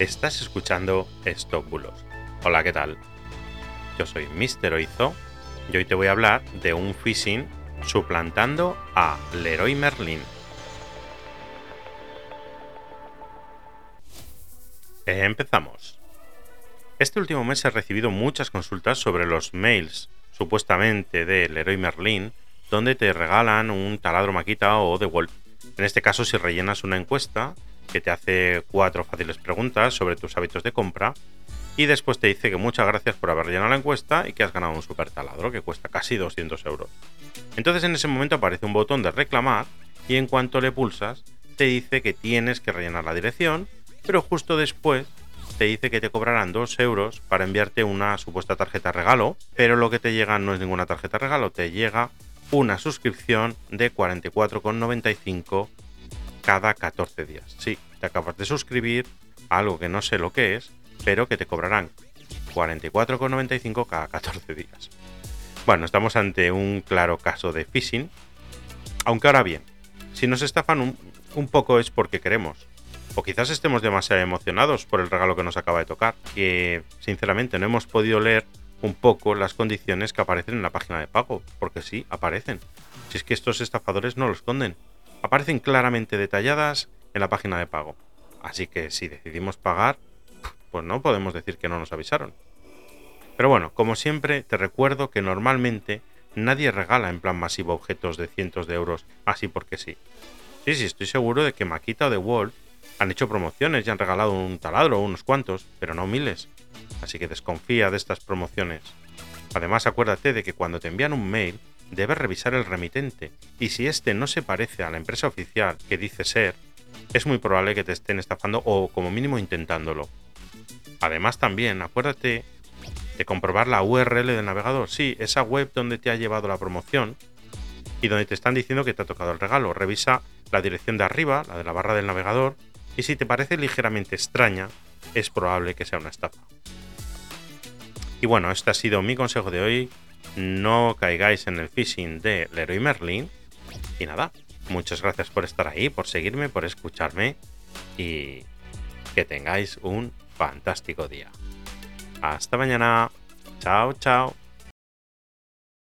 Estás escuchando Bulos. Hola, ¿qué tal? Yo soy Mr. Oizo y hoy te voy a hablar de un phishing suplantando a Leroy Merlin. Empezamos. Este último mes he recibido muchas consultas sobre los mails supuestamente de Leroy Merlin donde te regalan un taladro maquita o de Wolf. En este caso, si rellenas una encuesta que te hace cuatro fáciles preguntas sobre tus hábitos de compra y después te dice que muchas gracias por haber llenado la encuesta y que has ganado un super taladro que cuesta casi 200 euros. Entonces en ese momento aparece un botón de reclamar y en cuanto le pulsas te dice que tienes que rellenar la dirección, pero justo después te dice que te cobrarán 2 euros para enviarte una supuesta tarjeta regalo, pero lo que te llega no es ninguna tarjeta regalo, te llega una suscripción de 44,95 cada 14 días. Sí, te acabas de suscribir a algo que no sé lo que es, pero que te cobrarán 44,95 cada 14 días. Bueno, estamos ante un claro caso de phishing, aunque ahora bien, si nos estafan un, un poco es porque queremos, o quizás estemos demasiado emocionados por el regalo que nos acaba de tocar, que sinceramente no hemos podido leer un poco las condiciones que aparecen en la página de pago, porque sí, aparecen. Si es que estos estafadores no lo esconden, aparecen claramente detalladas en la página de pago. Así que si decidimos pagar, pues no podemos decir que no nos avisaron. Pero bueno, como siempre, te recuerdo que normalmente nadie regala en plan masivo objetos de cientos de euros así porque sí. Sí, sí, estoy seguro de que Makita o The Wolf han hecho promociones y han regalado un taladro o unos cuantos, pero no miles. Así que desconfía de estas promociones. Además, acuérdate de que cuando te envían un mail, debes revisar el remitente, y si este no se parece a la empresa oficial que dice ser, es muy probable que te estén estafando o como mínimo intentándolo. Además también, acuérdate de comprobar la URL del navegador, sí, esa web donde te ha llevado la promoción y donde te están diciendo que te ha tocado el regalo. Revisa la dirección de arriba, la de la barra del navegador, y si te parece ligeramente extraña, es probable que sea una estafa. Y bueno, este ha sido mi consejo de hoy. No caigáis en el phishing de Leroy Merlin. Y nada, muchas gracias por estar ahí, por seguirme, por escucharme y que tengáis un fantástico día. Hasta mañana. Chao, chao.